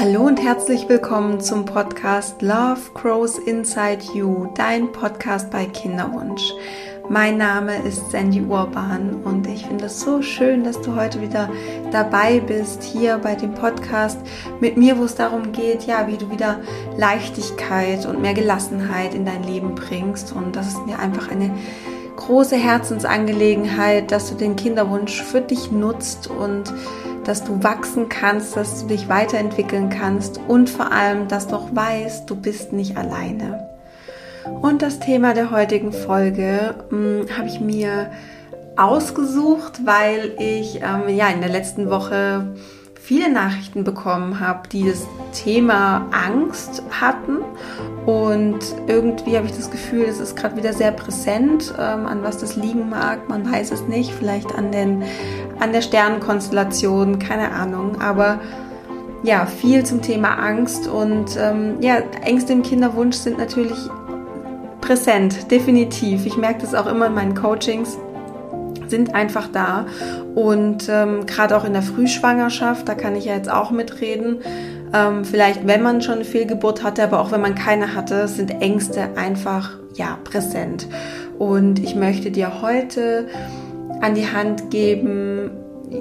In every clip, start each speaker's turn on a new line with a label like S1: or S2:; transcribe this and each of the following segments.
S1: Hallo und herzlich willkommen zum Podcast Love Grows Inside You, dein Podcast bei Kinderwunsch. Mein Name ist Sandy Urban und ich finde es so schön, dass du heute wieder dabei bist hier bei dem Podcast mit mir, wo es darum geht, ja, wie du wieder Leichtigkeit und mehr Gelassenheit in dein Leben bringst. Und das ist mir einfach eine große Herzensangelegenheit, dass du den Kinderwunsch für dich nutzt und dass du wachsen kannst, dass du dich weiterentwickeln kannst und vor allem, dass du auch weißt, du bist nicht alleine. Und das Thema der heutigen Folge hm, habe ich mir ausgesucht, weil ich ähm, ja in der letzten Woche viele Nachrichten bekommen habe, die das Thema Angst hatten. Und irgendwie habe ich das Gefühl, es ist gerade wieder sehr präsent, ähm, an was das liegen mag. Man weiß es nicht, vielleicht an, den, an der Sternenkonstellation, keine Ahnung. Aber ja, viel zum Thema Angst. Und ähm, ja, Ängste im Kinderwunsch sind natürlich präsent, definitiv. Ich merke das auch immer in meinen Coachings, sind einfach da. Und ähm, gerade auch in der Frühschwangerschaft, da kann ich ja jetzt auch mitreden. Ähm, vielleicht, wenn man schon eine Fehlgeburt hatte, aber auch wenn man keine hatte, sind Ängste einfach ja präsent. Und ich möchte dir heute an die Hand geben,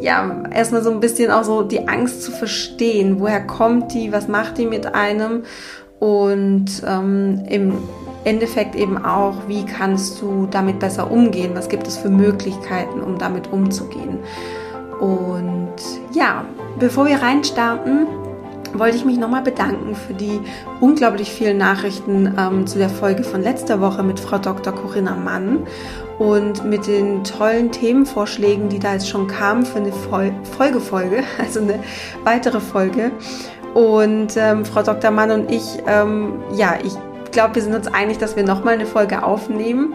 S1: ja, erstmal so ein bisschen auch so die Angst zu verstehen. Woher kommt die? Was macht die mit einem? Und ähm, im Endeffekt eben auch, wie kannst du damit besser umgehen? Was gibt es für Möglichkeiten, um damit umzugehen? Und ja, bevor wir reinstarten, wollte ich mich nochmal bedanken für die unglaublich vielen Nachrichten ähm, zu der Folge von letzter Woche mit Frau Dr. Corinna Mann und mit den tollen Themenvorschlägen, die da jetzt schon kamen für eine Fol Folgefolge, also eine weitere Folge. Und ähm, Frau Dr. Mann und ich, ähm, ja, ich glaube, wir sind uns einig, dass wir nochmal eine Folge aufnehmen.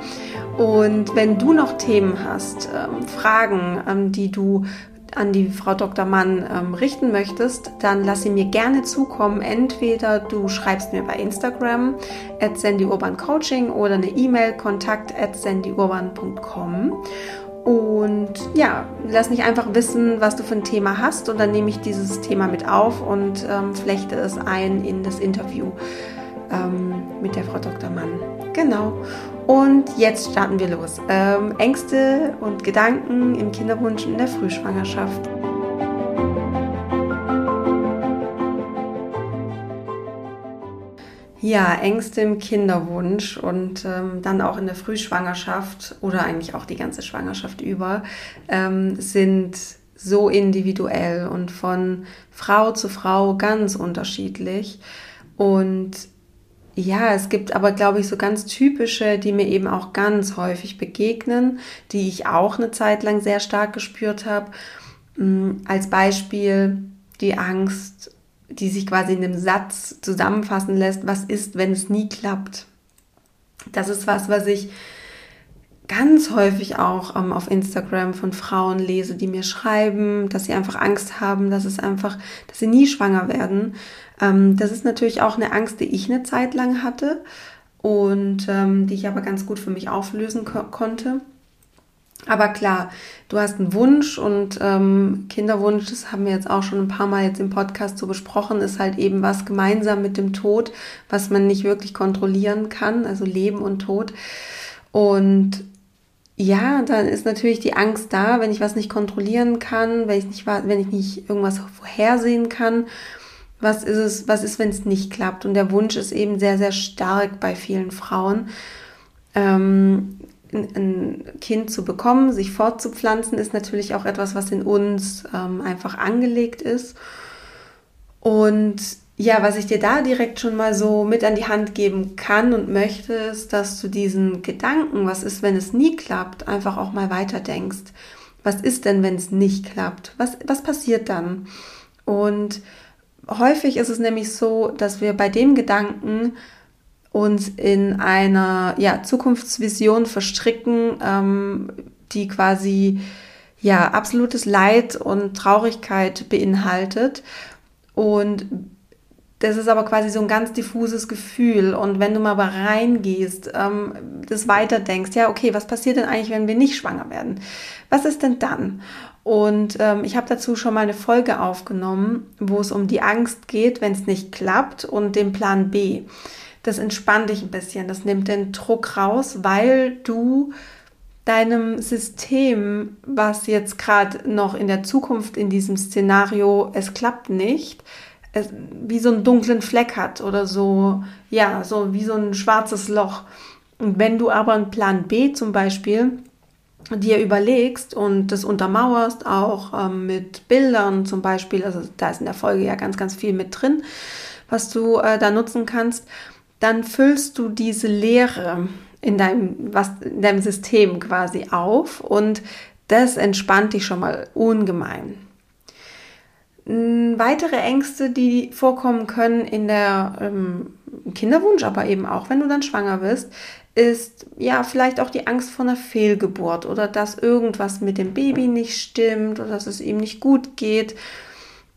S1: Und wenn du noch Themen hast, ähm, Fragen, ähm, die du an die Frau Dr. Mann ähm, richten möchtest, dann lass sie mir gerne zukommen. Entweder du schreibst mir bei Instagram at sandyurbancoaching oder eine E-Mail kontakt at sandyurban.com. Und ja, lass mich einfach wissen, was du für ein Thema hast und dann nehme ich dieses Thema mit auf und ähm, flechte es ein in das Interview ähm, mit der Frau Dr. Mann. Genau. Und jetzt starten wir los. Ähm, Ängste und Gedanken im Kinderwunsch in der Frühschwangerschaft. Ja, Ängste im Kinderwunsch und ähm, dann auch in der Frühschwangerschaft oder eigentlich auch die ganze Schwangerschaft über ähm, sind so individuell und von Frau zu Frau ganz unterschiedlich. Und ja, es gibt aber, glaube ich, so ganz typische, die mir eben auch ganz häufig begegnen, die ich auch eine Zeit lang sehr stark gespürt habe. Mm, als Beispiel die Angst, die sich quasi in einem Satz zusammenfassen lässt, was ist, wenn es nie klappt. Das ist was, was ich ganz häufig auch ähm, auf Instagram von Frauen lese, die mir schreiben, dass sie einfach Angst haben, dass es einfach, dass sie nie schwanger werden. Ähm, das ist natürlich auch eine Angst, die ich eine Zeit lang hatte und ähm, die ich aber ganz gut für mich auflösen ko konnte. Aber klar, du hast einen Wunsch und ähm, Kinderwunsch, das haben wir jetzt auch schon ein paar Mal jetzt im Podcast so besprochen, ist halt eben was gemeinsam mit dem Tod, was man nicht wirklich kontrollieren kann, also Leben und Tod. Und ja, dann ist natürlich die Angst da, wenn ich was nicht kontrollieren kann, wenn ich nicht, wenn ich nicht irgendwas vorhersehen kann was ist es, was ist, wenn es nicht klappt? Und der Wunsch ist eben sehr, sehr stark bei vielen Frauen. Ähm, ein Kind zu bekommen, sich fortzupflanzen, ist natürlich auch etwas, was in uns ähm, einfach angelegt ist. Und ja, was ich dir da direkt schon mal so mit an die Hand geben kann und möchte, ist, dass du diesen Gedanken, was ist, wenn es nie klappt, einfach auch mal weiterdenkst. Was ist denn, wenn es nicht klappt? Was, was passiert dann? Und häufig ist es nämlich so, dass wir bei dem Gedanken uns in einer ja, Zukunftsvision verstricken, ähm, die quasi ja absolutes Leid und Traurigkeit beinhaltet. Und das ist aber quasi so ein ganz diffuses Gefühl. Und wenn du mal aber reingehst, ähm, das weiterdenkst, ja, okay, was passiert denn eigentlich, wenn wir nicht schwanger werden? Was ist denn dann? Und ähm, ich habe dazu schon mal eine Folge aufgenommen, wo es um die Angst geht, wenn es nicht klappt und den Plan B. Das entspannt dich ein bisschen, das nimmt den Druck raus, weil du deinem System, was jetzt gerade noch in der Zukunft in diesem Szenario, es klappt nicht, wie so einen dunklen Fleck hat oder so, ja, so wie so ein schwarzes Loch. Und wenn du aber einen Plan B zum Beispiel dir überlegst und das untermauerst, auch ähm, mit Bildern zum Beispiel, also da ist in der Folge ja ganz, ganz viel mit drin, was du äh, da nutzen kannst, dann füllst du diese Leere in deinem, was, in deinem System quasi auf und das entspannt dich schon mal ungemein. Weitere Ängste, die vorkommen können in der ähm, Kinderwunsch, aber eben auch wenn du dann schwanger bist, ist ja vielleicht auch die Angst vor einer Fehlgeburt oder dass irgendwas mit dem Baby nicht stimmt oder dass es ihm nicht gut geht.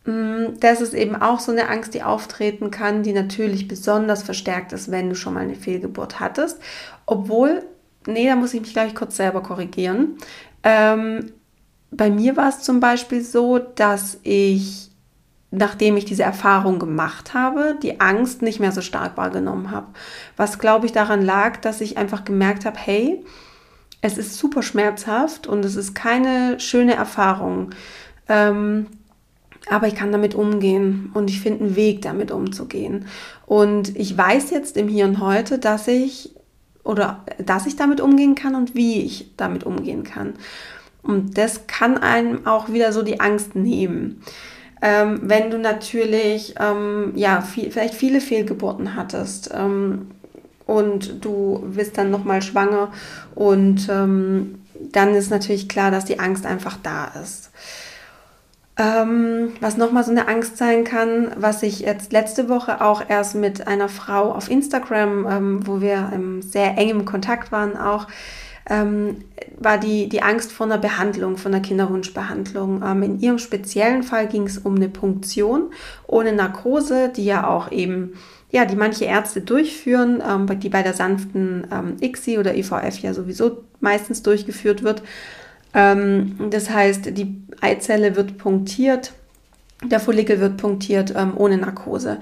S1: Mm, das ist eben auch so eine Angst, die auftreten kann, die natürlich besonders verstärkt ist, wenn du schon mal eine Fehlgeburt hattest. Obwohl, nee, da muss ich mich gleich kurz selber korrigieren. Ähm, bei mir war es zum Beispiel so, dass ich, nachdem ich diese Erfahrung gemacht habe, die Angst nicht mehr so stark wahrgenommen habe. Was, glaube ich, daran lag, dass ich einfach gemerkt habe, hey, es ist super schmerzhaft und es ist keine schöne Erfahrung. Ähm, aber ich kann damit umgehen und ich finde einen Weg, damit umzugehen. Und ich weiß jetzt im Hier und Heute, dass ich oder dass ich damit umgehen kann und wie ich damit umgehen kann. Und das kann einem auch wieder so die Angst nehmen. Ähm, wenn du natürlich ähm, ja viel, vielleicht viele Fehlgeburten hattest ähm, und du bist dann noch mal schwanger und ähm, dann ist natürlich klar, dass die Angst einfach da ist. Ähm, was nochmal so eine Angst sein kann, was ich jetzt letzte Woche auch erst mit einer Frau auf Instagram, ähm, wo wir ähm, sehr eng im Kontakt waren, auch ähm, war die, die Angst vor einer Behandlung, von einer Kinderwunschbehandlung. Ähm, in ihrem speziellen Fall ging es um eine Punktion ohne Narkose, die ja auch eben, ja, die manche Ärzte durchführen, ähm, die bei der sanften ähm, ICSI oder IVF ja sowieso meistens durchgeführt wird. Ähm, das heißt, die Eizelle wird punktiert, der Follikel wird punktiert ähm, ohne Narkose.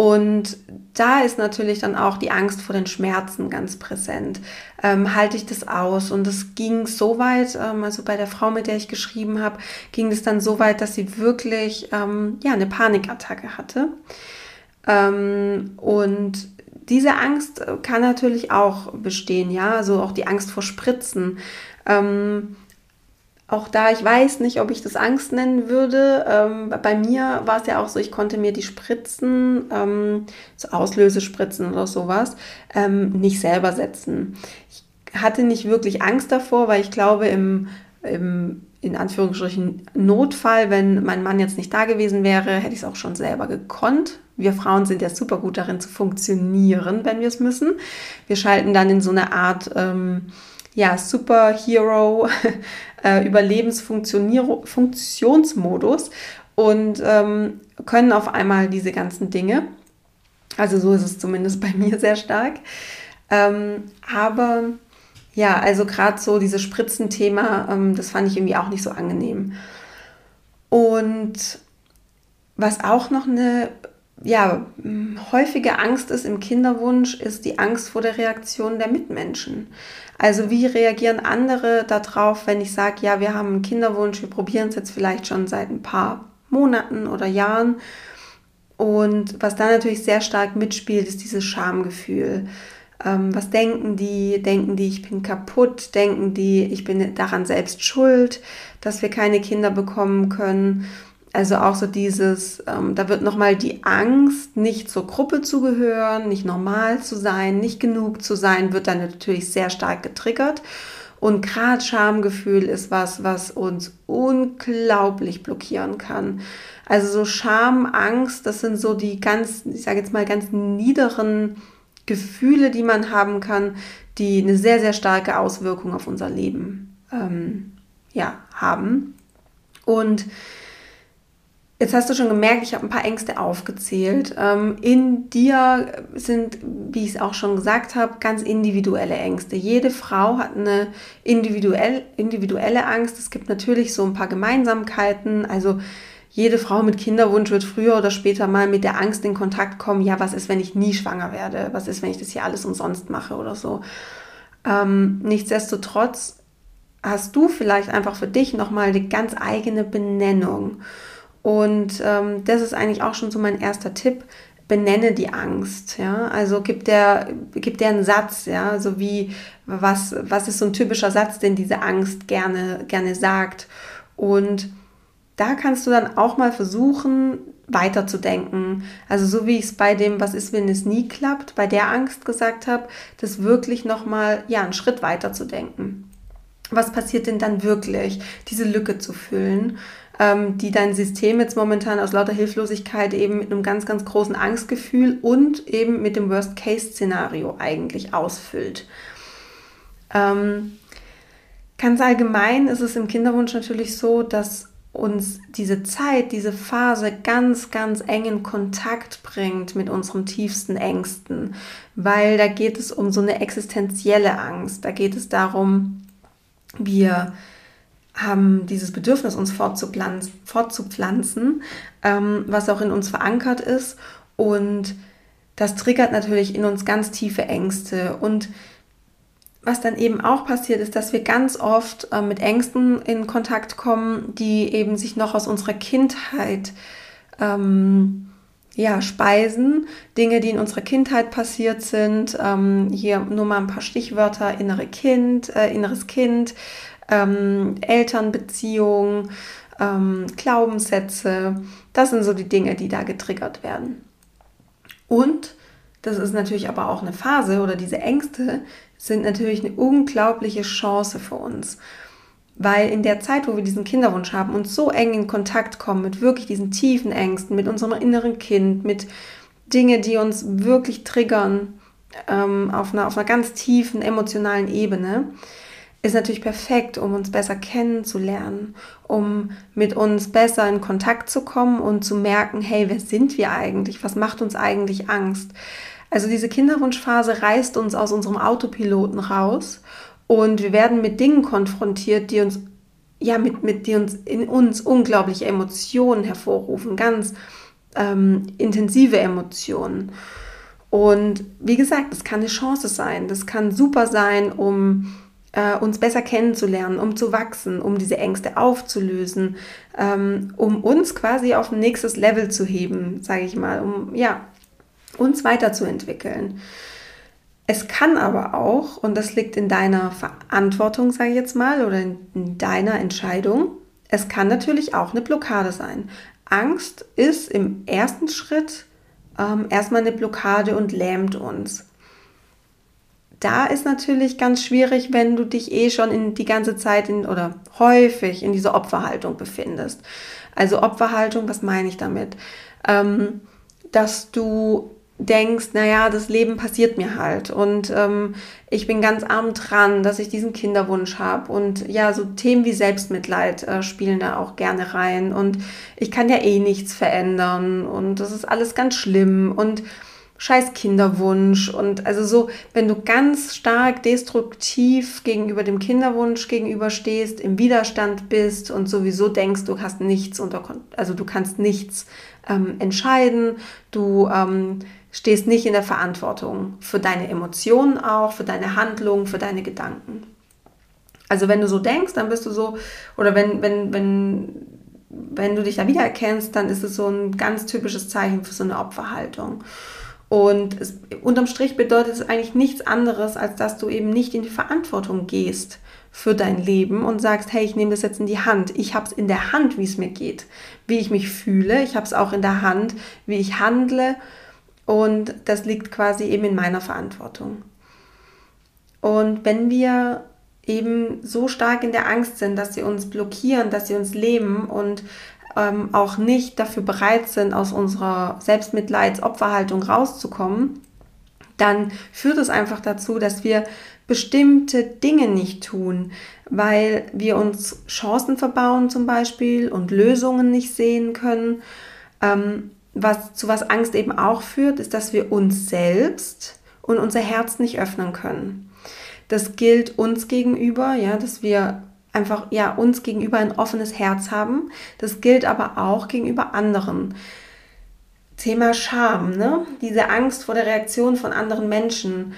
S1: Und da ist natürlich dann auch die Angst vor den Schmerzen ganz präsent. Ähm, halte ich das aus? Und es ging so weit, ähm, also bei der Frau, mit der ich geschrieben habe, ging es dann so weit, dass sie wirklich ähm, ja, eine Panikattacke hatte. Ähm, und diese Angst kann natürlich auch bestehen, ja, also auch die Angst vor Spritzen. Ähm, auch da, ich weiß nicht, ob ich das Angst nennen würde. Ähm, bei mir war es ja auch so, ich konnte mir die Spritzen, ähm, so Auslösespritzen oder sowas, ähm, nicht selber setzen. Ich hatte nicht wirklich Angst davor, weil ich glaube, im, im in Anführungsstrichen Notfall, wenn mein Mann jetzt nicht da gewesen wäre, hätte ich es auch schon selber gekonnt. Wir Frauen sind ja super gut darin zu funktionieren, wenn wir es müssen. Wir schalten dann in so eine Art ähm, ja, Superhero äh, Überlebensfunktionsmodus und ähm, können auf einmal diese ganzen Dinge. Also so ist es zumindest bei mir sehr stark. Ähm, aber ja, also gerade so dieses Spritzenthema, ähm, das fand ich irgendwie auch nicht so angenehm. Und was auch noch eine ja, häufige Angst ist im Kinderwunsch, ist die Angst vor der Reaktion der Mitmenschen. Also wie reagieren andere darauf, wenn ich sage, ja, wir haben einen Kinderwunsch, wir probieren es jetzt vielleicht schon seit ein paar Monaten oder Jahren. Und was da natürlich sehr stark mitspielt, ist dieses Schamgefühl. Ähm, was denken die? Denken die, ich bin kaputt? Denken die, ich bin daran selbst schuld, dass wir keine Kinder bekommen können? Also auch so dieses, ähm, da wird nochmal die Angst, nicht zur Gruppe zu gehören, nicht normal zu sein, nicht genug zu sein, wird dann natürlich sehr stark getriggert. Und gerade Schamgefühl ist was, was uns unglaublich blockieren kann. Also so Scham, Angst, das sind so die ganz, ich sage jetzt mal ganz niederen Gefühle, die man haben kann, die eine sehr, sehr starke Auswirkung auf unser Leben ähm, ja, haben. Und Jetzt hast du schon gemerkt, ich habe ein paar Ängste aufgezählt. Ähm, in dir sind, wie ich es auch schon gesagt habe, ganz individuelle Ängste. Jede Frau hat eine individuell, individuelle Angst. Es gibt natürlich so ein paar Gemeinsamkeiten. Also jede Frau mit Kinderwunsch wird früher oder später mal mit der Angst in Kontakt kommen, ja, was ist, wenn ich nie schwanger werde? Was ist, wenn ich das hier alles umsonst mache oder so? Ähm, nichtsdestotrotz hast du vielleicht einfach für dich nochmal eine ganz eigene Benennung. Und ähm, das ist eigentlich auch schon so mein erster Tipp. Benenne die Angst, ja. Also gib der, gib der einen Satz, ja, so wie was, was ist so ein typischer Satz, den diese Angst gerne, gerne sagt. Und da kannst du dann auch mal versuchen, weiterzudenken. Also so wie ich es bei dem, was ist, wenn es nie klappt, bei der Angst gesagt habe, das wirklich nochmal, ja, einen Schritt weiter zu denken. Was passiert denn dann wirklich, diese Lücke zu füllen? Ähm, die dein System jetzt momentan aus lauter Hilflosigkeit eben mit einem ganz, ganz großen Angstgefühl und eben mit dem Worst-Case-Szenario eigentlich ausfüllt. Ähm, ganz allgemein ist es im Kinderwunsch natürlich so, dass uns diese Zeit, diese Phase ganz, ganz engen Kontakt bringt mit unseren tiefsten Ängsten, weil da geht es um so eine existenzielle Angst. Da geht es darum, wir haben dieses Bedürfnis, uns fortzupflanzen, fortzupflanzen ähm, was auch in uns verankert ist. Und das triggert natürlich in uns ganz tiefe Ängste. Und was dann eben auch passiert, ist, dass wir ganz oft äh, mit Ängsten in Kontakt kommen, die eben sich noch aus unserer Kindheit ähm, ja, speisen. Dinge, die in unserer Kindheit passiert sind. Ähm, hier nur mal ein paar Stichwörter: innere Kind, äh, inneres Kind, ähm, Elternbeziehungen, ähm, Glaubenssätze. Das sind so die Dinge, die da getriggert werden. Und das ist natürlich aber auch eine Phase oder diese Ängste sind natürlich eine unglaubliche Chance für uns. Weil in der Zeit, wo wir diesen Kinderwunsch haben und so eng in Kontakt kommen mit wirklich diesen tiefen Ängsten, mit unserem inneren Kind, mit Dingen, die uns wirklich triggern ähm, auf, einer, auf einer ganz tiefen emotionalen Ebene, ist natürlich perfekt, um uns besser kennenzulernen, um mit uns besser in Kontakt zu kommen und zu merken, hey, wer sind wir eigentlich? Was macht uns eigentlich Angst? Also diese Kinderwunschphase reißt uns aus unserem Autopiloten raus und wir werden mit Dingen konfrontiert, die uns ja mit, mit die uns in uns unglaubliche Emotionen hervorrufen, ganz ähm, intensive Emotionen. Und wie gesagt, das kann eine Chance sein, das kann super sein, um äh, uns besser kennenzulernen, um zu wachsen, um diese Ängste aufzulösen, ähm, um uns quasi auf ein nächstes Level zu heben, sage ich mal, um ja, uns weiterzuentwickeln. Es kann aber auch, und das liegt in deiner Verantwortung, sage ich jetzt mal, oder in deiner Entscheidung, es kann natürlich auch eine Blockade sein. Angst ist im ersten Schritt ähm, erstmal eine Blockade und lähmt uns da ist natürlich ganz schwierig, wenn du dich eh schon in die ganze Zeit in, oder häufig in dieser Opferhaltung befindest. Also Opferhaltung, was meine ich damit? Ähm, dass du denkst, naja, das Leben passiert mir halt. Und ähm, ich bin ganz arm dran, dass ich diesen Kinderwunsch habe und ja, so Themen wie Selbstmitleid äh, spielen da auch gerne rein. Und ich kann ja eh nichts verändern. Und das ist alles ganz schlimm. Und scheiß Kinderwunsch und also so, wenn du ganz stark destruktiv gegenüber dem Kinderwunsch gegenüberstehst, im Widerstand bist und sowieso denkst, du hast nichts unter, also du kannst nichts ähm, entscheiden, du ähm, stehst nicht in der Verantwortung für deine Emotionen auch, für deine Handlungen, für deine Gedanken. Also wenn du so denkst, dann bist du so, oder wenn, wenn, wenn, wenn du dich da wiedererkennst, dann ist es so ein ganz typisches Zeichen für so eine Opferhaltung. Und es, unterm Strich bedeutet es eigentlich nichts anderes, als dass du eben nicht in die Verantwortung gehst für dein Leben und sagst, hey, ich nehme das jetzt in die Hand. Ich habe es in der Hand, wie es mir geht, wie ich mich fühle. Ich habe es auch in der Hand, wie ich handle. Und das liegt quasi eben in meiner Verantwortung. Und wenn wir eben so stark in der Angst sind, dass sie uns blockieren, dass sie uns leben und ähm, auch nicht dafür bereit sind, aus unserer Selbstmitleids-Opferhaltung rauszukommen, dann führt es einfach dazu, dass wir bestimmte Dinge nicht tun, weil wir uns Chancen verbauen zum Beispiel und Lösungen nicht sehen können. Ähm, was, zu was Angst eben auch führt, ist, dass wir uns selbst und unser Herz nicht öffnen können. Das gilt uns gegenüber, ja, dass wir einfach ja uns gegenüber ein offenes Herz haben. Das gilt aber auch gegenüber anderen. Thema Scham, ne? Diese Angst vor der Reaktion von anderen Menschen.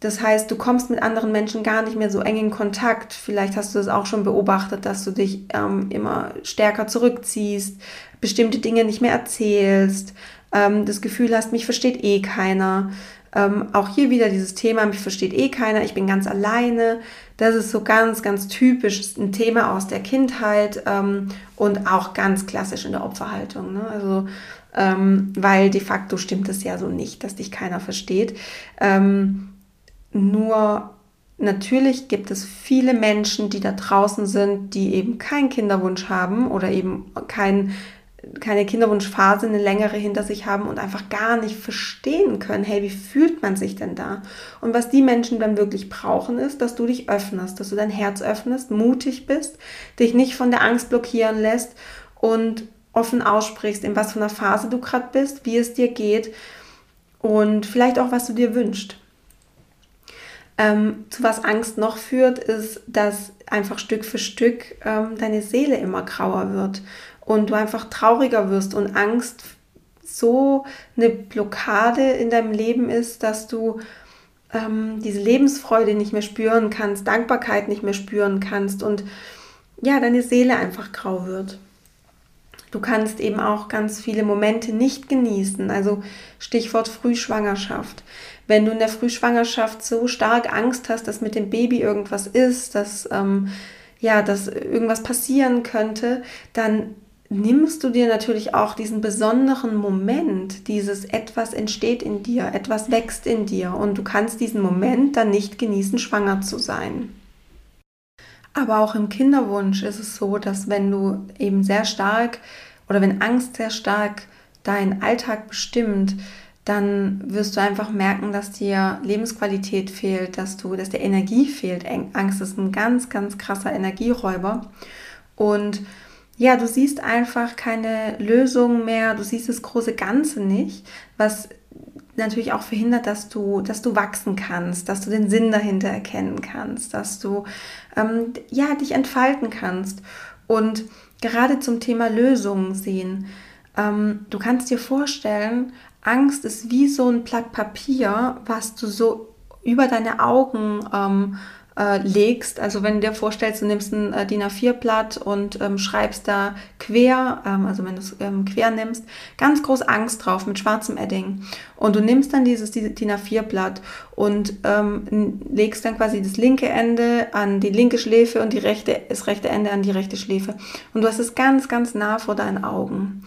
S1: Das heißt, du kommst mit anderen Menschen gar nicht mehr so eng in Kontakt. Vielleicht hast du das auch schon beobachtet, dass du dich ähm, immer stärker zurückziehst, bestimmte Dinge nicht mehr erzählst, ähm, das Gefühl hast, mich versteht eh keiner. Ähm, auch hier wieder dieses Thema, mich versteht eh keiner, ich bin ganz alleine. Das ist so ganz, ganz typisch ein Thema aus der Kindheit ähm, und auch ganz klassisch in der Opferhaltung. Ne? Also, ähm, weil de facto stimmt es ja so nicht, dass dich keiner versteht. Ähm, nur natürlich gibt es viele Menschen, die da draußen sind, die eben keinen Kinderwunsch haben oder eben kein keine Kinderwunschphase eine längere hinter sich haben und einfach gar nicht verstehen können, hey, wie fühlt man sich denn da? Und was die Menschen dann wirklich brauchen, ist, dass du dich öffnest, dass du dein Herz öffnest, mutig bist, dich nicht von der Angst blockieren lässt und offen aussprichst, in was für einer Phase du gerade bist, wie es dir geht und vielleicht auch, was du dir wünschst. Ähm, zu was Angst noch führt, ist, dass einfach Stück für Stück ähm, deine Seele immer grauer wird und du einfach trauriger wirst und Angst so eine Blockade in deinem Leben ist, dass du ähm, diese Lebensfreude nicht mehr spüren kannst, Dankbarkeit nicht mehr spüren kannst und ja, deine Seele einfach grau wird. Du kannst eben auch ganz viele Momente nicht genießen. Also Stichwort Frühschwangerschaft. Wenn du in der Frühschwangerschaft so stark Angst hast, dass mit dem Baby irgendwas ist, dass ähm, ja, dass irgendwas passieren könnte, dann nimmst du dir natürlich auch diesen besonderen Moment, dieses etwas entsteht in dir, etwas wächst in dir und du kannst diesen Moment dann nicht genießen, schwanger zu sein. Aber auch im Kinderwunsch ist es so, dass wenn du eben sehr stark oder wenn Angst sehr stark deinen Alltag bestimmt, dann wirst du einfach merken, dass dir Lebensqualität fehlt, dass du, dass dir Energie fehlt. Angst ist ein ganz, ganz krasser Energieräuber und ja, du siehst einfach keine Lösung mehr, du siehst das große Ganze nicht, was natürlich auch verhindert, dass du, dass du wachsen kannst, dass du den Sinn dahinter erkennen kannst, dass du ähm, ja dich entfalten kannst und gerade zum Thema Lösungen sehen. Ähm, du kannst dir vorstellen, Angst ist wie so ein Blatt Papier, was du so über deine Augen ähm, äh, legst. Also wenn du dir vorstellst, du nimmst ein äh, DIN A4-Blatt und ähm, schreibst da quer, ähm, also wenn du es ähm, quer nimmst, ganz groß Angst drauf mit schwarzem Edding. Und du nimmst dann dieses, DIN A4-Blatt und ähm, legst dann quasi das linke Ende an die linke Schläfe und die rechte, das rechte Ende an die rechte Schläfe. Und du hast es ganz, ganz nah vor deinen Augen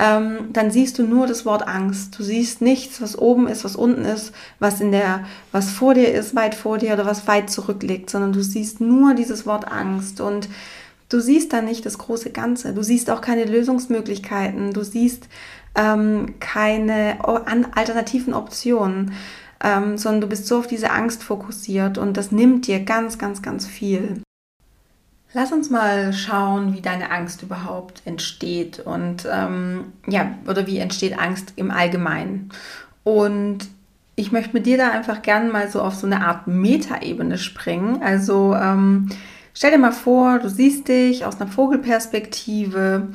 S1: ähm, dann siehst du nur das Wort Angst. Du siehst nichts, was oben ist, was unten ist, was in der, was vor dir ist, weit vor dir oder was weit zurückliegt, sondern du siehst nur dieses Wort Angst und du siehst da nicht das große Ganze. Du siehst auch keine Lösungsmöglichkeiten. Du siehst ähm, keine alternativen Optionen. Ähm, sondern du bist so auf diese Angst fokussiert und das nimmt dir ganz, ganz, ganz viel. Lass uns mal schauen, wie deine Angst überhaupt entsteht und ähm, ja, oder wie entsteht Angst im Allgemeinen. Und ich möchte mit dir da einfach gerne mal so auf so eine Art Metaebene springen. Also ähm, stell dir mal vor, du siehst dich aus einer Vogelperspektive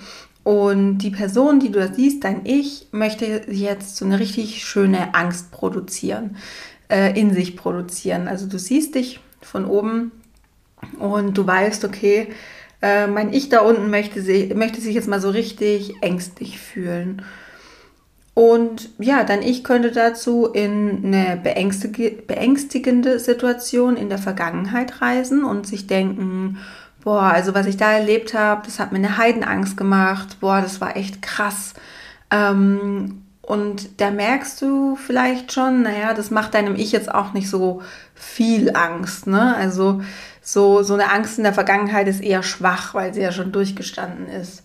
S1: und die Person, die du da siehst, dein Ich, möchte jetzt so eine richtig schöne Angst produzieren, äh, in sich produzieren. Also du siehst dich von oben und du weißt, okay, äh, mein Ich da unten möchte, sich, möchte sich jetzt mal so richtig ängstlich fühlen. Und ja, dann ich könnte dazu in eine beängstigende Situation in der Vergangenheit reisen und sich denken, boah, also was ich da erlebt habe, das hat mir eine Heidenangst gemacht, boah, das war echt krass. Ähm, und da merkst du vielleicht schon, naja, das macht deinem Ich jetzt auch nicht so viel Angst. Ne? Also so, so eine Angst in der Vergangenheit ist eher schwach, weil sie ja schon durchgestanden ist.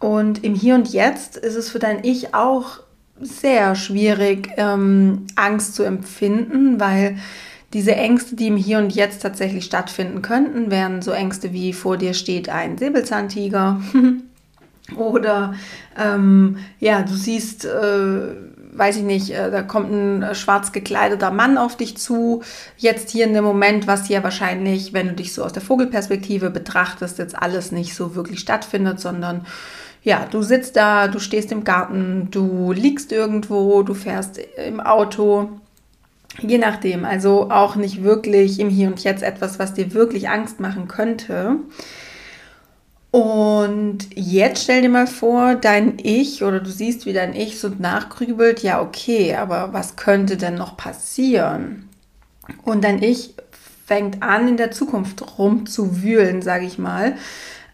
S1: Und im Hier und Jetzt ist es für dein Ich auch sehr schwierig, ähm, Angst zu empfinden, weil Diese Ängste, die im Hier und Jetzt tatsächlich stattfinden könnten, wären so Ängste wie vor dir steht ein Säbelzahntiger oder ähm, ja, du siehst, äh, weiß ich nicht, äh, da kommt ein schwarz gekleideter Mann auf dich zu. Jetzt hier in dem Moment, was hier wahrscheinlich, wenn du dich so aus der Vogelperspektive betrachtest, jetzt alles nicht so wirklich stattfindet, sondern ja, du sitzt da, du stehst im Garten, du liegst irgendwo, du fährst im Auto. Je nachdem, also auch nicht wirklich im Hier und Jetzt etwas, was dir wirklich Angst machen könnte. Und jetzt stell dir mal vor, dein Ich oder du siehst, wie dein Ich so nachgrübelt, ja, okay, aber was könnte denn noch passieren? Und dein Ich fängt an, in der Zukunft rumzuwühlen, sage ich mal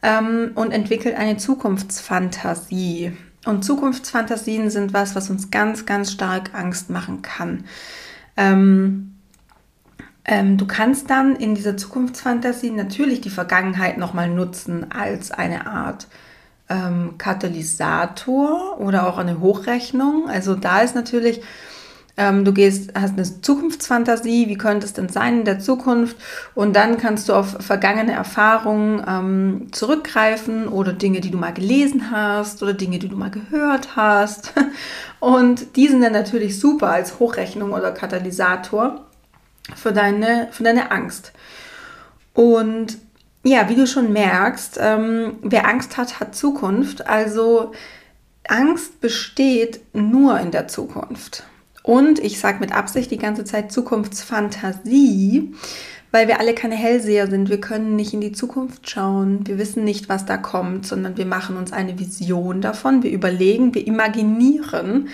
S1: ähm, und entwickelt eine Zukunftsfantasie. Und Zukunftsfantasien sind was, was uns ganz, ganz stark Angst machen kann. Ähm, ähm, du kannst dann in dieser Zukunftsfantasie natürlich die Vergangenheit nochmal nutzen als eine Art ähm, Katalysator oder auch eine Hochrechnung. Also da ist natürlich ähm, du gehst, hast eine Zukunftsfantasie, wie könnte es denn sein in der Zukunft? Und dann kannst du auf vergangene Erfahrungen ähm, zurückgreifen oder Dinge, die du mal gelesen hast oder Dinge, die du mal gehört hast. Und die sind dann natürlich super als Hochrechnung oder Katalysator für deine, für deine Angst. Und ja, wie du schon merkst, ähm, wer Angst hat, hat Zukunft. Also Angst besteht nur in der Zukunft. Und ich sage mit Absicht die ganze Zeit Zukunftsfantasie, weil wir alle keine Hellseher sind. Wir können nicht in die Zukunft schauen. Wir wissen nicht, was da kommt, sondern wir machen uns eine Vision davon. Wir überlegen, wir imaginieren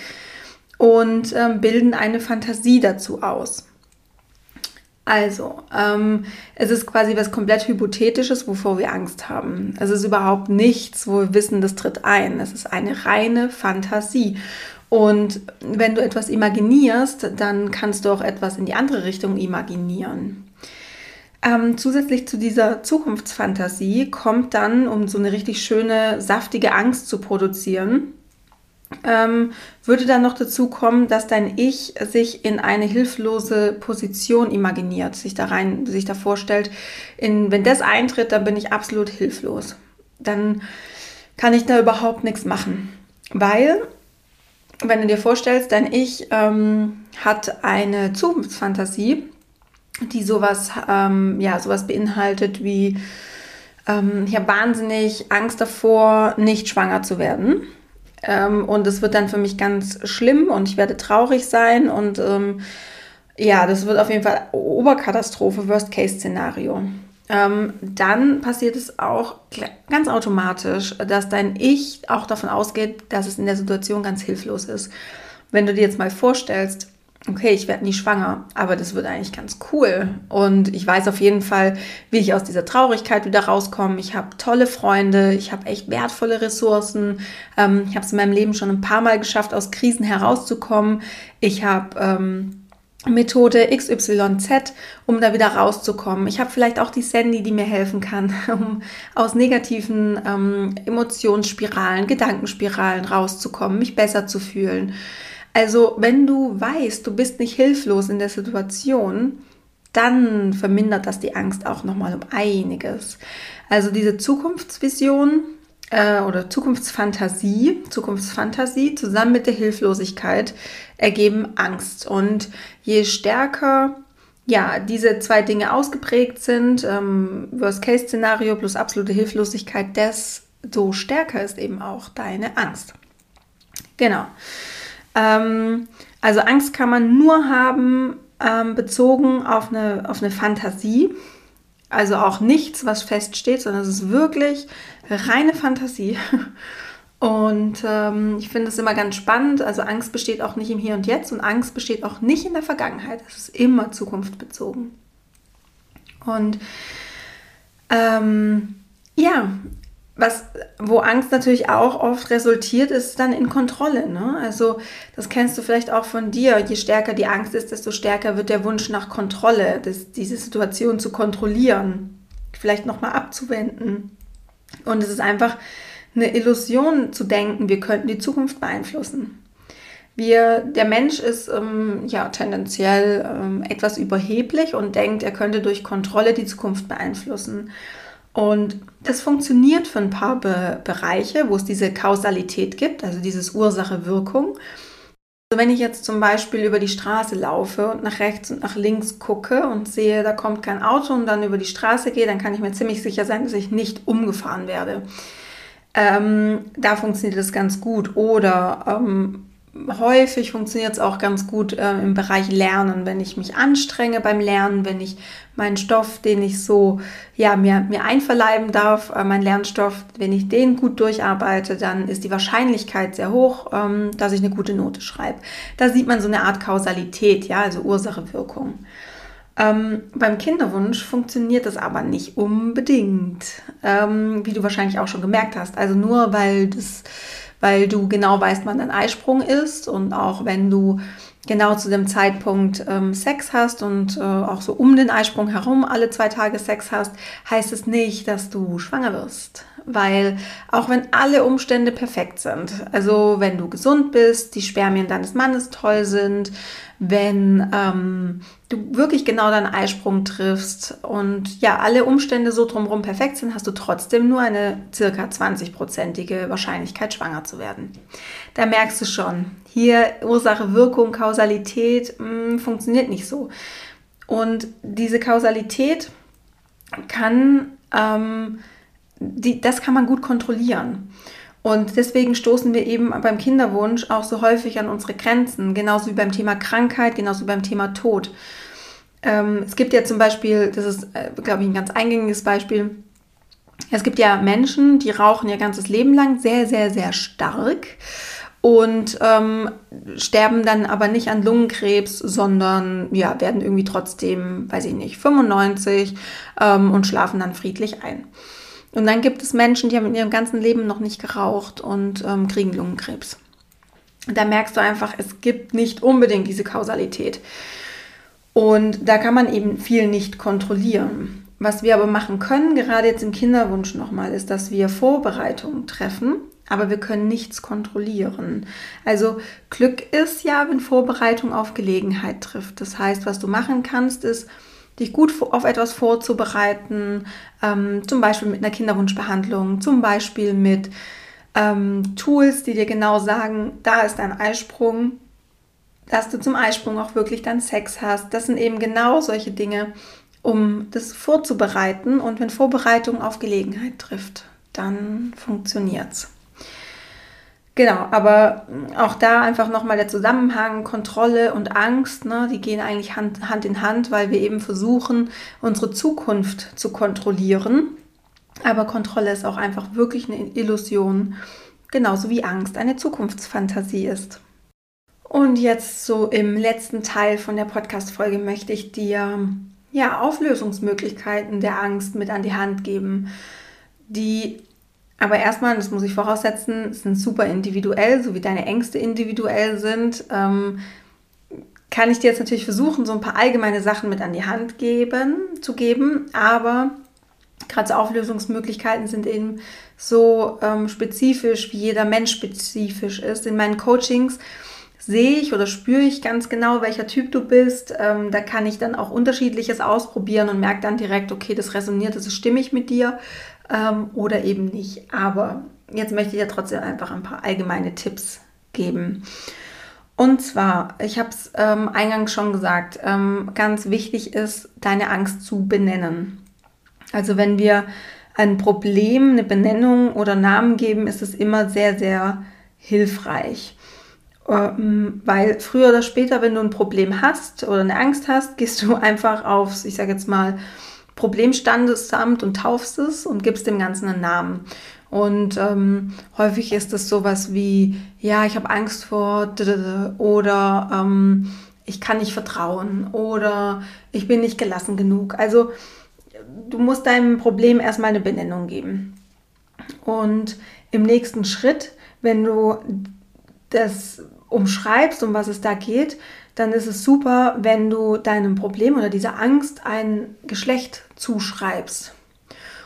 S1: und ähm, bilden eine Fantasie dazu aus. Also, ähm, es ist quasi was komplett Hypothetisches, wovor wir Angst haben. Es ist überhaupt nichts, wo wir wissen, das tritt ein. Es ist eine reine Fantasie. Und wenn du etwas imaginierst, dann kannst du auch etwas in die andere Richtung imaginieren. Ähm, zusätzlich zu dieser Zukunftsfantasie kommt dann, um so eine richtig schöne, saftige Angst zu produzieren, ähm, würde dann noch dazu kommen, dass dein Ich sich in eine hilflose Position imaginiert, sich da rein, sich da vorstellt, in, wenn das eintritt, dann bin ich absolut hilflos. Dann kann ich da überhaupt nichts machen. Weil wenn du dir vorstellst, dein Ich ähm, hat eine Zukunftsfantasie, die sowas, ähm, ja, sowas beinhaltet wie, ähm, ich habe wahnsinnig Angst davor, nicht schwanger zu werden. Ähm, und es wird dann für mich ganz schlimm und ich werde traurig sein und ähm, ja, das wird auf jeden Fall Oberkatastrophe, Worst-Case-Szenario ähm, dann passiert es auch ganz automatisch, dass dein Ich auch davon ausgeht, dass es in der Situation ganz hilflos ist. Wenn du dir jetzt mal vorstellst, okay, ich werde nie schwanger, aber das wird eigentlich ganz cool. Und ich weiß auf jeden Fall, wie ich aus dieser Traurigkeit wieder rauskomme. Ich habe tolle Freunde, ich habe echt wertvolle Ressourcen. Ähm, ich habe es in meinem Leben schon ein paar Mal geschafft, aus Krisen herauszukommen. Ich habe ähm, Methode XYZ, um da wieder rauszukommen. Ich habe vielleicht auch die Sandy, die mir helfen kann, um aus negativen ähm, Emotionsspiralen, Gedankenspiralen rauszukommen, mich besser zu fühlen. Also wenn du weißt, du bist nicht hilflos in der Situation, dann vermindert das die Angst auch nochmal um einiges. Also diese Zukunftsvision äh, oder Zukunftsfantasie, Zukunftsfantasie zusammen mit der Hilflosigkeit ergeben Angst. Und je stärker ja, diese zwei Dinge ausgeprägt sind, ähm, Worst-Case-Szenario plus absolute Hilflosigkeit, desto stärker ist eben auch deine Angst. Genau. Ähm, also Angst kann man nur haben ähm, bezogen auf eine, auf eine Fantasie. Also auch nichts, was feststeht, sondern es ist wirklich reine Fantasie. Und ähm, ich finde es immer ganz spannend. Also Angst besteht auch nicht im Hier und Jetzt und Angst besteht auch nicht in der Vergangenheit. Es ist immer zukunftsbezogen. Und ähm, ja, was, wo Angst natürlich auch oft resultiert, ist dann in Kontrolle. Ne? Also das kennst du vielleicht auch von dir. Je stärker die Angst ist, desto stärker wird der Wunsch nach Kontrolle, das, diese Situation zu kontrollieren, vielleicht nochmal abzuwenden. Und es ist einfach eine Illusion zu denken, wir könnten die Zukunft beeinflussen. Wir, der Mensch ist ähm, ja tendenziell ähm, etwas überheblich und denkt, er könnte durch Kontrolle die Zukunft beeinflussen. Und das funktioniert für ein paar Be Bereiche, wo es diese Kausalität gibt, also dieses Ursache-Wirkung. Also wenn ich jetzt zum Beispiel über die Straße laufe und nach rechts und nach links gucke und sehe, da kommt kein Auto und dann über die Straße gehe, dann kann ich mir ziemlich sicher sein, dass ich nicht umgefahren werde. Ähm, da funktioniert das ganz gut. Oder ähm, häufig funktioniert es auch ganz gut äh, im Bereich Lernen, wenn ich mich anstrenge beim Lernen, wenn ich meinen Stoff, den ich so ja mir, mir einverleiben darf, äh, mein Lernstoff, wenn ich den gut durcharbeite, dann ist die Wahrscheinlichkeit sehr hoch, ähm, dass ich eine gute Note schreibe. Da sieht man so eine Art Kausalität, ja, also Ursache-Wirkung. Ähm, beim Kinderwunsch funktioniert das aber nicht unbedingt, ähm, wie du wahrscheinlich auch schon gemerkt hast. Also nur weil das weil du genau weißt, wann dein Eisprung ist und auch wenn du genau zu dem Zeitpunkt ähm, Sex hast und äh, auch so um den Eisprung herum alle zwei Tage Sex hast, heißt es nicht, dass du schwanger wirst. Weil auch wenn alle Umstände perfekt sind, also wenn du gesund bist, die Spermien deines Mannes toll sind, wenn ähm, du wirklich genau deinen Eisprung triffst und ja, alle Umstände so drumherum perfekt sind, hast du trotzdem nur eine circa 20-prozentige Wahrscheinlichkeit, schwanger zu werden. Da merkst du schon, hier Ursache, Wirkung, Kausalität mh, hm, funktioniert nicht so. Und diese Kausalität kann, ähm, die, das kann man gut kontrollieren. Und deswegen stoßen wir eben beim Kinderwunsch auch so häufig an unsere Grenzen, genauso wie beim Thema Krankheit, genauso wie beim Thema Tod. Ähm, es gibt ja zum Beispiel, das ist, äh, glaube ich, ein ganz eingängiges Beispiel. Es gibt ja Menschen, die rauchen ihr ganzes Leben lang sehr, sehr, sehr stark und ähm, sterben dann aber nicht an Lungenkrebs, sondern ja, werden irgendwie trotzdem, weiß ich nicht, 95 ähm, und schlafen dann friedlich ein. Und dann gibt es Menschen, die haben in ihrem ganzen Leben noch nicht geraucht und ähm, kriegen Lungenkrebs. Da merkst du einfach, es gibt nicht unbedingt diese Kausalität. Und da kann man eben viel nicht kontrollieren. Was wir aber machen können, gerade jetzt im Kinderwunsch nochmal, ist, dass wir Vorbereitungen treffen, aber wir können nichts kontrollieren. Also Glück ist ja, wenn Vorbereitung auf Gelegenheit trifft. Das heißt, was du machen kannst, ist, dich gut auf etwas vorzubereiten, ähm, zum Beispiel mit einer Kinderwunschbehandlung, zum Beispiel mit ähm, Tools, die dir genau sagen, da ist ein Eisprung, dass du zum Eisprung auch wirklich dann Sex hast. Das sind eben genau solche Dinge, um das vorzubereiten. Und wenn Vorbereitung auf Gelegenheit trifft, dann funktioniert es. Genau, aber auch da einfach nochmal der Zusammenhang, Kontrolle und Angst, ne, die gehen eigentlich Hand, Hand in Hand, weil wir eben versuchen, unsere Zukunft zu kontrollieren. Aber Kontrolle ist auch einfach wirklich eine Illusion, genauso wie Angst eine Zukunftsfantasie ist. Und jetzt so im letzten Teil von der Podcast-Folge möchte ich dir ja Auflösungsmöglichkeiten der Angst mit an die Hand geben, die aber erstmal, das muss ich voraussetzen, sind super individuell, so wie deine Ängste individuell sind. Ähm, kann ich dir jetzt natürlich versuchen, so ein paar allgemeine Sachen mit an die Hand geben, zu geben, aber gerade so Auflösungsmöglichkeiten sind eben so ähm, spezifisch, wie jeder Mensch spezifisch ist. In meinen Coachings sehe ich oder spüre ich ganz genau, welcher Typ du bist. Ähm, da kann ich dann auch unterschiedliches ausprobieren und merke dann direkt, okay, das resoniert, das ist stimmig mit dir ähm, oder eben nicht. Aber jetzt möchte ich dir trotzdem einfach ein paar allgemeine Tipps geben. Und zwar, ich habe es ähm, eingangs schon gesagt, ähm, ganz wichtig ist, deine Angst zu benennen. Also wenn wir ein Problem, eine Benennung oder Namen geben, ist es immer sehr, sehr hilfreich. Ähm, weil früher oder später, wenn du ein Problem hast oder eine Angst hast, gehst du einfach aufs, ich sage jetzt mal, Problemstandesamt und taufst es und gibst dem Ganzen einen Namen. Und ähm, häufig ist es sowas wie, ja, ich habe Angst vor oder ähm, ich kann nicht vertrauen oder ich bin nicht gelassen genug. Also du musst deinem Problem erstmal eine Benennung geben. Und im nächsten Schritt, wenn du das umschreibst, um was es da geht, dann ist es super, wenn du deinem Problem oder dieser Angst ein Geschlecht zuschreibst.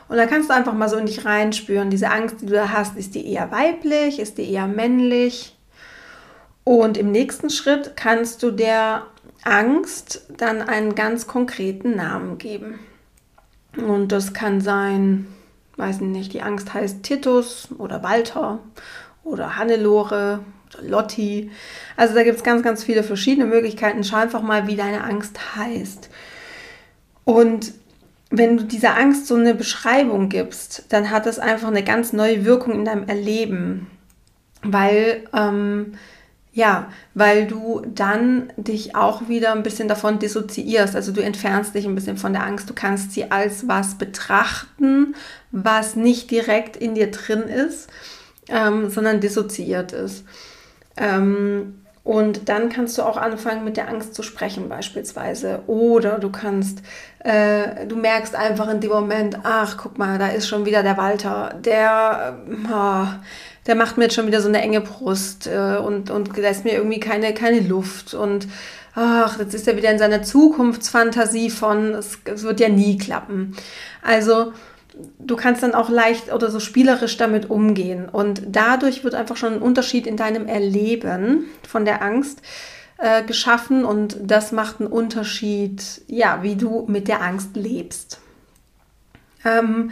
S1: Und dann kannst du einfach mal so in dich reinspüren, diese Angst, die du da hast, ist die eher weiblich, ist die eher männlich? Und im nächsten Schritt kannst du der Angst dann einen ganz konkreten Namen geben. Und das kann sein, weiß nicht, die Angst heißt Titus oder Walter oder Hannelore Lotti. Also da gibt es ganz, ganz viele verschiedene Möglichkeiten. Schau einfach mal, wie deine Angst heißt. Und wenn du dieser Angst so eine Beschreibung gibst, dann hat das einfach eine ganz neue Wirkung in deinem Erleben. Weil ähm, ja, weil du dann dich auch wieder ein bisschen davon dissoziierst. Also du entfernst dich ein bisschen von der Angst. Du kannst sie als was betrachten, was nicht direkt in dir drin ist, ähm, sondern dissoziiert ist. Ähm, und dann kannst du auch anfangen, mit der Angst zu sprechen beispielsweise. Oder du kannst, äh, du merkst einfach in dem Moment, ach, guck mal, da ist schon wieder der Walter, der, äh, der macht mir jetzt schon wieder so eine enge Brust äh, und, und lässt mir irgendwie keine, keine Luft. Und ach, jetzt ist er wieder in seiner Zukunftsfantasie von, es, es wird ja nie klappen. Also du kannst dann auch leicht oder so spielerisch damit umgehen. Und dadurch wird einfach schon ein Unterschied in deinem Erleben von der Angst äh, geschaffen und das macht einen Unterschied, ja, wie du mit der Angst lebst. Ähm,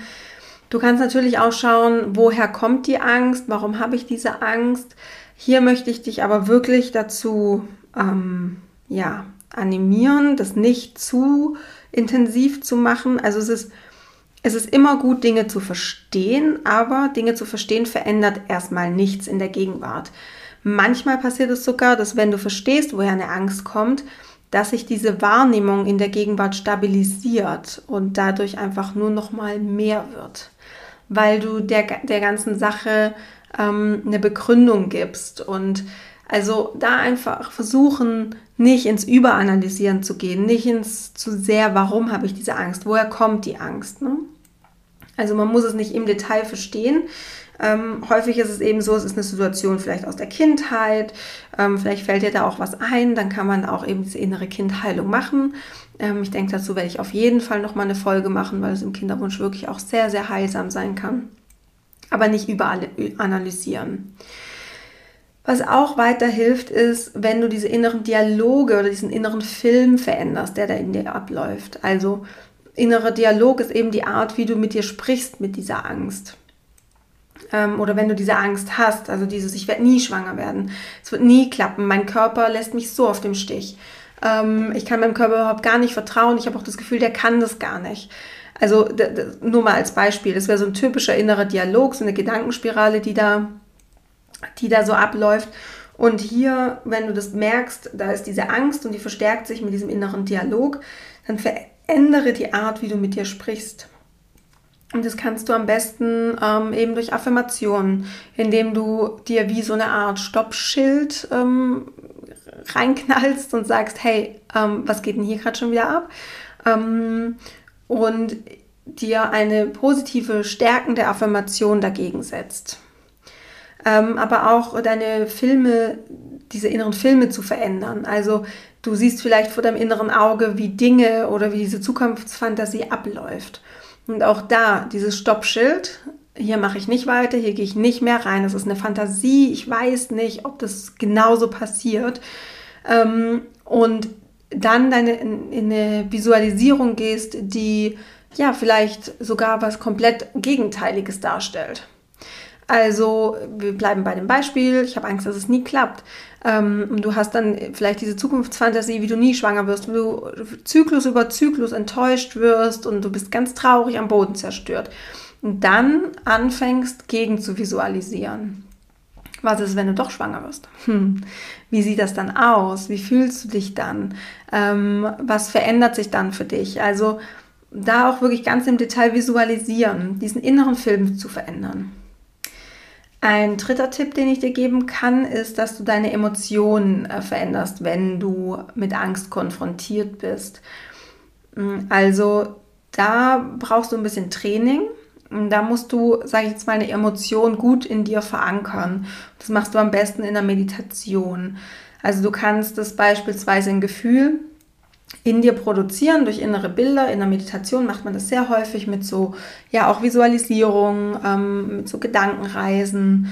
S1: Du kannst natürlich auch schauen, woher kommt die Angst, warum habe ich diese Angst. Hier möchte ich dich aber wirklich dazu ähm, ja, animieren, das nicht zu intensiv zu machen. Also es ist, es ist immer gut, Dinge zu verstehen, aber Dinge zu verstehen verändert erstmal nichts in der Gegenwart. Manchmal passiert es sogar, dass wenn du verstehst, woher eine Angst kommt, dass sich diese Wahrnehmung in der Gegenwart stabilisiert und dadurch einfach nur noch mal mehr wird weil du der, der ganzen Sache ähm, eine Begründung gibst. Und also da einfach versuchen, nicht ins Überanalysieren zu gehen, nicht ins zu sehr, warum habe ich diese Angst, woher kommt die Angst. Ne? Also man muss es nicht im Detail verstehen. Ähm, häufig ist es eben so, es ist eine Situation vielleicht aus der Kindheit, ähm, vielleicht fällt dir da auch was ein, dann kann man auch eben diese innere Kindheilung machen. Ähm, ich denke, dazu werde ich auf jeden Fall nochmal eine Folge machen, weil es im Kinderwunsch wirklich auch sehr, sehr heilsam sein kann. Aber nicht überall analysieren. Was auch weiterhilft, ist, wenn du diese inneren Dialoge oder diesen inneren Film veränderst, der da in dir abläuft. Also innerer Dialog ist eben die Art, wie du mit dir sprichst mit dieser Angst. Ähm, oder wenn du diese Angst hast, also dieses, ich werde nie schwanger werden, es wird nie klappen, mein Körper lässt mich so auf dem Stich. Ähm, ich kann meinem Körper überhaupt gar nicht vertrauen. Ich habe auch das Gefühl, der kann das gar nicht. Also nur mal als Beispiel, das wäre so ein typischer innerer Dialog, so eine Gedankenspirale, die da, die da so abläuft. Und hier, wenn du das merkst, da ist diese Angst und die verstärkt sich mit diesem inneren Dialog, dann verändere die Art, wie du mit dir sprichst. Und das kannst du am besten ähm, eben durch Affirmationen, indem du dir wie so eine Art Stoppschild ähm, reinknallst und sagst, hey, ähm, was geht denn hier gerade schon wieder ab? Ähm, und dir eine positive, stärkende Affirmation dagegen setzt. Ähm, aber auch deine Filme, diese inneren Filme zu verändern. Also du siehst vielleicht vor deinem inneren Auge, wie Dinge oder wie diese Zukunftsfantasie abläuft. Und auch da dieses Stoppschild, hier mache ich nicht weiter, hier gehe ich nicht mehr rein, das ist eine Fantasie, ich weiß nicht, ob das genauso passiert ähm, und dann deine, in, in eine Visualisierung gehst, die ja vielleicht sogar was komplett Gegenteiliges darstellt. Also, wir bleiben bei dem Beispiel. Ich habe Angst, dass es nie klappt. Ähm, du hast dann vielleicht diese Zukunftsfantasie, wie du nie schwanger wirst, wie du Zyklus über Zyklus enttäuscht wirst und du bist ganz traurig am Boden zerstört. Und dann anfängst, gegen zu visualisieren. Was ist, wenn du doch schwanger wirst? Hm. Wie sieht das dann aus? Wie fühlst du dich dann? Ähm, was verändert sich dann für dich? Also da auch wirklich ganz im Detail visualisieren, diesen inneren Film zu verändern. Ein dritter Tipp, den ich dir geben kann, ist, dass du deine Emotionen äh, veränderst, wenn du mit Angst konfrontiert bist. Hm, also da brauchst du ein bisschen Training. Da musst du, sage ich jetzt mal, eine Emotion gut in dir verankern. Das machst du am besten in der Meditation. Also du kannst das beispielsweise ein Gefühl in dir produzieren durch innere Bilder. In der Meditation macht man das sehr häufig mit so, ja, auch Visualisierung, ähm, mit so Gedankenreisen.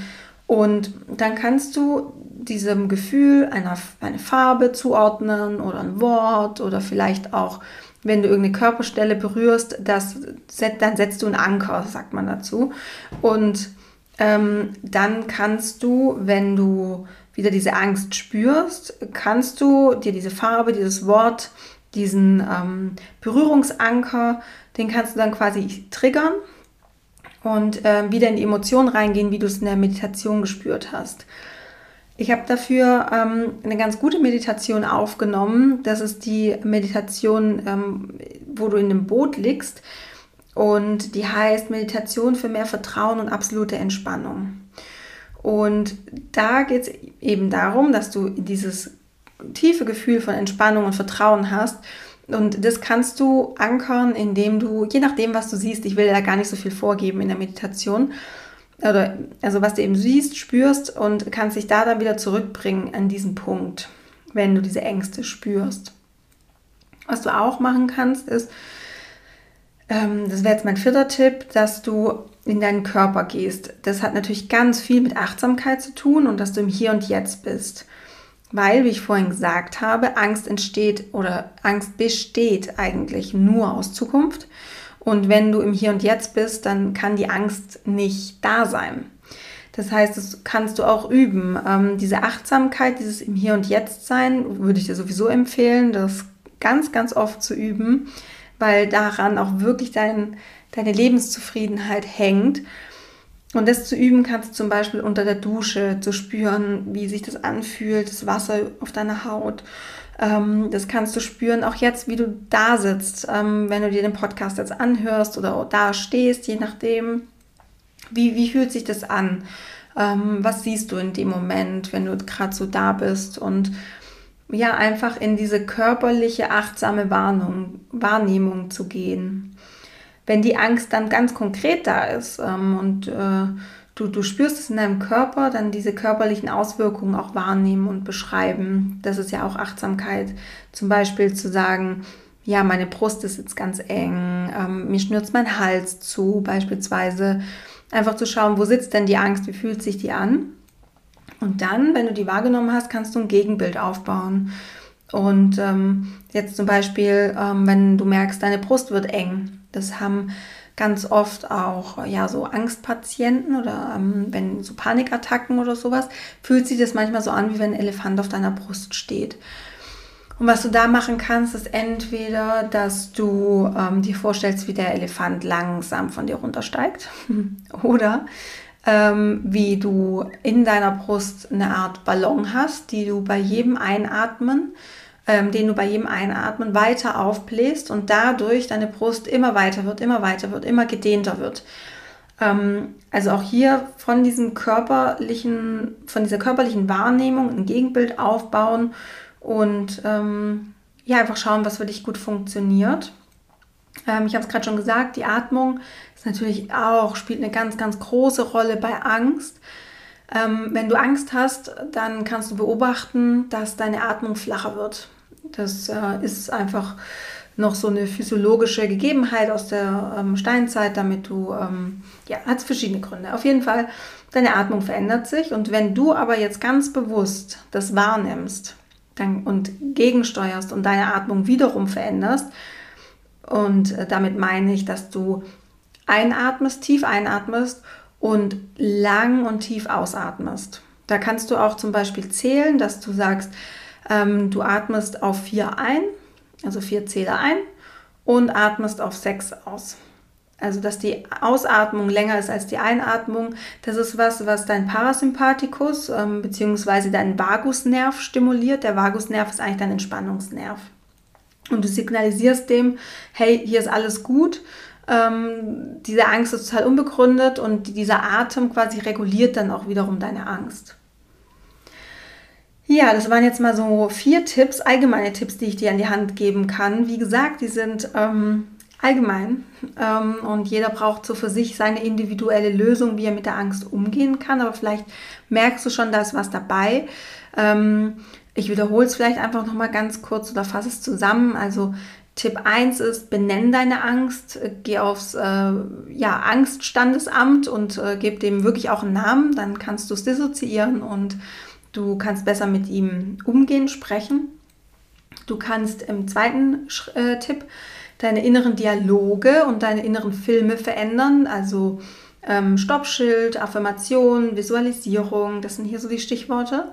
S1: Und dann kannst du diesem Gefühl einer, eine Farbe zuordnen oder ein Wort oder vielleicht auch, wenn du irgendeine Körperstelle berührst, das, dann setzt du einen Anker, sagt man dazu. Und ähm, dann kannst du, wenn du wieder diese Angst spürst, kannst du dir diese Farbe, dieses Wort, diesen ähm, Berührungsanker, den kannst du dann quasi triggern und äh, wieder in die Emotionen reingehen, wie du es in der Meditation gespürt hast. Ich habe dafür ähm, eine ganz gute Meditation aufgenommen. Das ist die Meditation, ähm, wo du in einem Boot liegst. Und die heißt Meditation für mehr Vertrauen und absolute Entspannung. Und da geht es eben darum, dass du dieses tiefe Gefühl von Entspannung und Vertrauen hast. Und das kannst du ankern, indem du, je nachdem, was du siehst, ich will da gar nicht so viel vorgeben in der Meditation, oder also was du eben siehst, spürst und kannst dich da dann wieder zurückbringen an diesen Punkt, wenn du diese Ängste spürst. Was du auch machen kannst, ist, ähm, das wäre jetzt mein vierter Tipp, dass du in deinen Körper gehst. Das hat natürlich ganz viel mit Achtsamkeit zu tun und dass du im Hier und Jetzt bist. Weil, wie ich vorhin gesagt habe, Angst entsteht oder Angst besteht eigentlich nur aus Zukunft. Und wenn du im Hier und Jetzt bist, dann kann die Angst nicht da sein. Das heißt, das kannst du auch üben. Ähm, diese Achtsamkeit, dieses im Hier und Jetzt sein, würde ich dir sowieso empfehlen, das ganz, ganz oft zu üben, weil daran auch wirklich dein, deine Lebenszufriedenheit hängt. Und das zu üben kannst du zum Beispiel unter der Dusche, zu spüren, wie sich das anfühlt, das Wasser auf deiner Haut ähm, das kannst du spüren, auch jetzt, wie du da sitzt, ähm, wenn du dir den Podcast jetzt anhörst oder da stehst, je nachdem. Wie, wie fühlt sich das an? Ähm, was siehst du in dem Moment, wenn du gerade so da bist? Und ja, einfach in diese körperliche, achtsame Warnung, Wahrnehmung zu gehen. Wenn die Angst dann ganz konkret da ist ähm, und äh, du, du spürst es in deinem Körper, dann diese körperlichen Auswirkungen auch wahrnehmen und beschreiben. Das ist ja auch Achtsamkeit. Zum Beispiel zu sagen, ja, meine Brust ist jetzt ganz eng, ähm, mir schnürt mein Hals zu, beispielsweise. Einfach zu schauen, wo sitzt denn die Angst, wie fühlt sich die an? Und dann, wenn du die wahrgenommen hast, kannst du ein Gegenbild aufbauen. Und ähm, jetzt zum Beispiel, ähm, wenn du merkst, deine Brust wird eng. Das haben ganz oft auch ja so Angstpatienten oder ähm, wenn so Panikattacken oder sowas, fühlt sich das manchmal so an, wie wenn ein Elefant auf deiner Brust steht. Und was du da machen kannst, ist entweder, dass du ähm, dir vorstellst, wie der Elefant langsam von dir runtersteigt oder ähm, wie du in deiner Brust eine Art Ballon hast, die du bei jedem Einatmen ähm, den du bei jedem Einatmen weiter aufbläst und dadurch deine Brust immer weiter wird, immer weiter wird, immer gedehnter wird. Ähm, also auch hier von diesem körperlichen, von dieser körperlichen Wahrnehmung ein Gegenbild aufbauen und ähm, ja, einfach schauen, was für dich gut funktioniert. Ähm, ich habe es gerade schon gesagt, die Atmung ist natürlich auch, spielt eine ganz, ganz große Rolle bei Angst. Ähm, wenn du Angst hast, dann kannst du beobachten, dass deine Atmung flacher wird. Das äh, ist einfach noch so eine physiologische Gegebenheit aus der ähm, Steinzeit, damit du, ähm, ja, hat verschiedene Gründe. Auf jeden Fall, deine Atmung verändert sich und wenn du aber jetzt ganz bewusst das wahrnimmst dann, und gegensteuerst und deine Atmung wiederum veränderst, und äh, damit meine ich, dass du einatmest, tief einatmest und lang und tief ausatmest. Da kannst du auch zum Beispiel zählen, dass du sagst, ähm, du atmest auf 4 ein, also 4 Zähler ein und atmest auf 6 aus. Also, dass die Ausatmung länger ist als die Einatmung, das ist was, was dein Parasympathikus ähm, bzw. deinen Vagusnerv stimuliert. Der Vagusnerv ist eigentlich dein Entspannungsnerv. Und du signalisierst dem, hey, hier ist alles gut. Ähm, diese Angst ist total unbegründet und dieser Atem quasi reguliert dann auch wiederum deine Angst. Ja, das waren jetzt mal so vier Tipps, allgemeine Tipps, die ich dir an die Hand geben kann. Wie gesagt, die sind ähm, allgemein ähm, und jeder braucht so für sich seine individuelle Lösung, wie er mit der Angst umgehen kann. Aber vielleicht merkst du schon, da ist was dabei. Ähm, ich wiederhole es vielleicht einfach nochmal ganz kurz oder fasse es zusammen. Also Tipp 1 ist, benenn deine Angst, geh aufs äh, ja, Angststandesamt und äh, gib dem wirklich auch einen Namen, dann kannst du es dissoziieren und Du kannst besser mit ihm umgehen, sprechen. Du kannst im zweiten äh, Tipp deine inneren Dialoge und deine inneren Filme verändern. Also ähm, Stoppschild, Affirmation, Visualisierung, das sind hier so die Stichworte.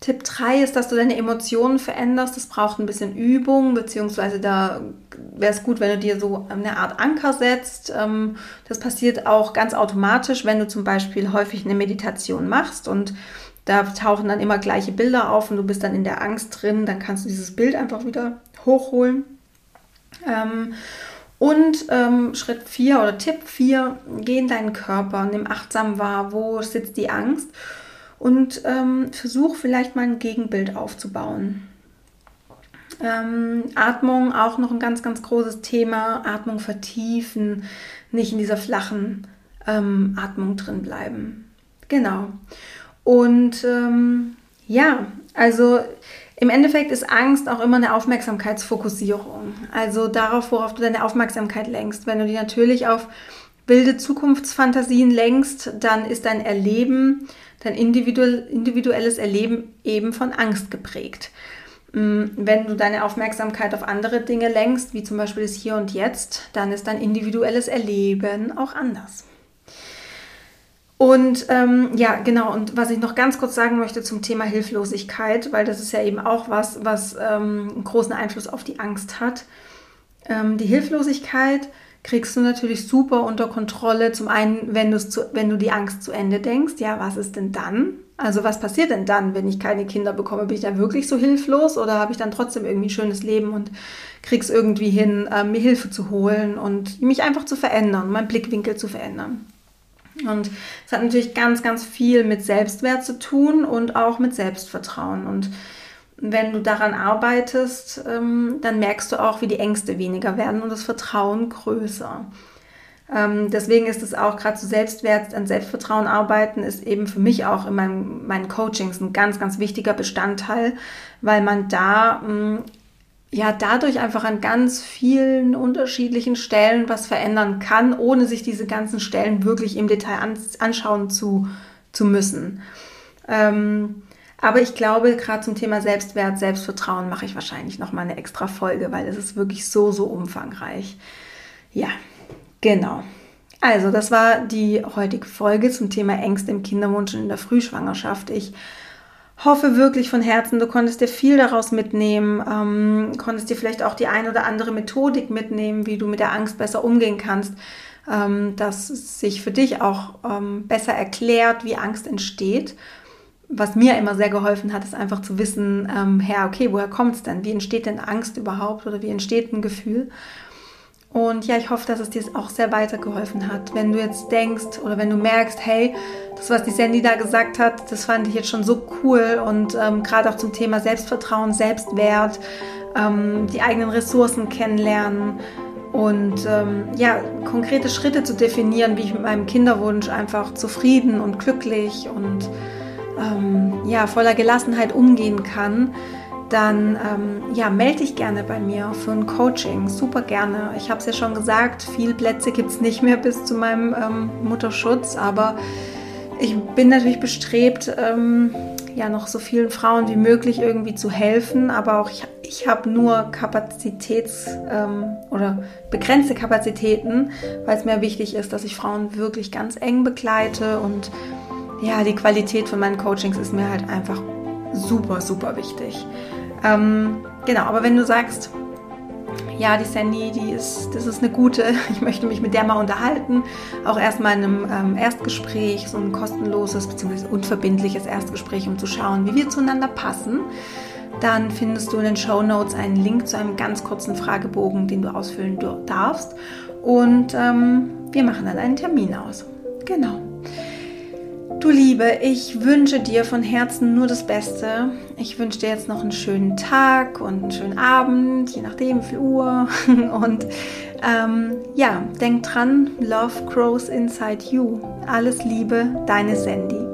S1: Tipp 3 ist, dass du deine Emotionen veränderst. Das braucht ein bisschen Übung, beziehungsweise da wäre es gut, wenn du dir so eine Art Anker setzt. Ähm, das passiert auch ganz automatisch, wenn du zum Beispiel häufig eine Meditation machst und da tauchen dann immer gleiche Bilder auf und du bist dann in der Angst drin. Dann kannst du dieses Bild einfach wieder hochholen. Ähm, und ähm, Schritt 4 oder Tipp 4, geh in deinen Körper, nimm achtsam wahr, wo sitzt die Angst und ähm, versuch vielleicht mal ein Gegenbild aufzubauen. Ähm, Atmung auch noch ein ganz, ganz großes Thema. Atmung vertiefen, nicht in dieser flachen ähm, Atmung drin bleiben. Genau. Und ähm, ja, also im Endeffekt ist Angst auch immer eine Aufmerksamkeitsfokussierung. Also darauf, worauf du deine Aufmerksamkeit lenkst. Wenn du die natürlich auf wilde Zukunftsfantasien lenkst, dann ist dein Erleben dein individuelles Erleben eben von Angst geprägt. Mm, wenn du deine Aufmerksamkeit auf andere Dinge lenkst, wie zum Beispiel das Hier und Jetzt, dann ist dein individuelles Erleben auch anders. Und ähm, ja, genau, und was ich noch ganz kurz sagen möchte zum Thema Hilflosigkeit, weil das ist ja eben auch was, was ähm, einen großen Einfluss auf die Angst hat. Ähm, die Hilflosigkeit kriegst du natürlich super unter Kontrolle. Zum einen, wenn, zu, wenn du die Angst zu Ende denkst, ja, was ist denn dann? Also was passiert denn dann, wenn ich keine Kinder bekomme? Bin ich dann wirklich so hilflos oder habe ich dann trotzdem irgendwie ein schönes Leben und krieg's irgendwie hin, äh, mir Hilfe zu holen und mich einfach zu verändern, meinen Blickwinkel zu verändern? Und es hat natürlich ganz, ganz viel mit Selbstwert zu tun und auch mit Selbstvertrauen. Und wenn du daran arbeitest, ähm, dann merkst du auch, wie die Ängste weniger werden und das Vertrauen größer. Ähm, deswegen ist es auch gerade zu Selbstwert, an Selbstvertrauen arbeiten, ist eben für mich auch in meinem, meinen Coachings ein ganz, ganz wichtiger Bestandteil, weil man da ähm, ja dadurch einfach an ganz vielen unterschiedlichen Stellen was verändern kann, ohne sich diese ganzen Stellen wirklich im Detail anschauen zu, zu müssen. Ähm, aber ich glaube, gerade zum Thema Selbstwert, Selbstvertrauen mache ich wahrscheinlich noch mal eine extra Folge, weil es ist wirklich so, so umfangreich. Ja, genau. Also, das war die heutige Folge zum Thema Ängste im Kinderwunsch und in der Frühschwangerschaft. Ich hoffe wirklich von Herzen, du konntest dir viel daraus mitnehmen, ähm, konntest dir vielleicht auch die ein oder andere Methodik mitnehmen, wie du mit der Angst besser umgehen kannst, ähm, dass sich für dich auch ähm, besser erklärt, wie Angst entsteht was mir immer sehr geholfen hat, ist einfach zu wissen, ähm, ja, okay, woher kommt es denn? Wie entsteht denn Angst überhaupt oder wie entsteht ein Gefühl? Und ja, ich hoffe, dass es dir auch sehr weitergeholfen hat. Wenn du jetzt denkst oder wenn du merkst, hey, das, was die Sandy da gesagt hat, das fand ich jetzt schon so cool. Und ähm, gerade auch zum Thema Selbstvertrauen, Selbstwert, ähm, die eigenen Ressourcen kennenlernen. Und ähm, ja, konkrete Schritte zu definieren, wie ich mit meinem Kinderwunsch einfach zufrieden und glücklich und ähm, ja, voller Gelassenheit umgehen kann, dann ähm, ja, melde dich gerne bei mir für ein Coaching. Super gerne. Ich habe es ja schon gesagt, viele Plätze gibt es nicht mehr bis zu meinem ähm, Mutterschutz, aber ich bin natürlich bestrebt, ähm, ja, noch so vielen Frauen wie möglich irgendwie zu helfen, aber auch ich, ich habe nur Kapazitäts- ähm, oder begrenzte Kapazitäten, weil es mir wichtig ist, dass ich Frauen wirklich ganz eng begleite und ja, die Qualität von meinen Coachings ist mir halt einfach super, super wichtig. Ähm, genau, aber wenn du sagst, ja, die Sandy, die ist, das ist eine gute, ich möchte mich mit der mal unterhalten, auch erstmal in einem ähm, Erstgespräch, so ein kostenloses bzw. unverbindliches Erstgespräch, um zu schauen, wie wir zueinander passen, dann findest du in den Show Notes einen Link zu einem ganz kurzen Fragebogen, den du ausfüllen darfst. Und ähm, wir machen dann einen Termin aus. Genau. Du Liebe, ich wünsche dir von Herzen nur das Beste. Ich wünsche dir jetzt noch einen schönen Tag und einen schönen Abend, je nachdem, wie viel Uhr. Und ähm, ja, denk dran, Love grows inside you. Alles Liebe, deine Sandy.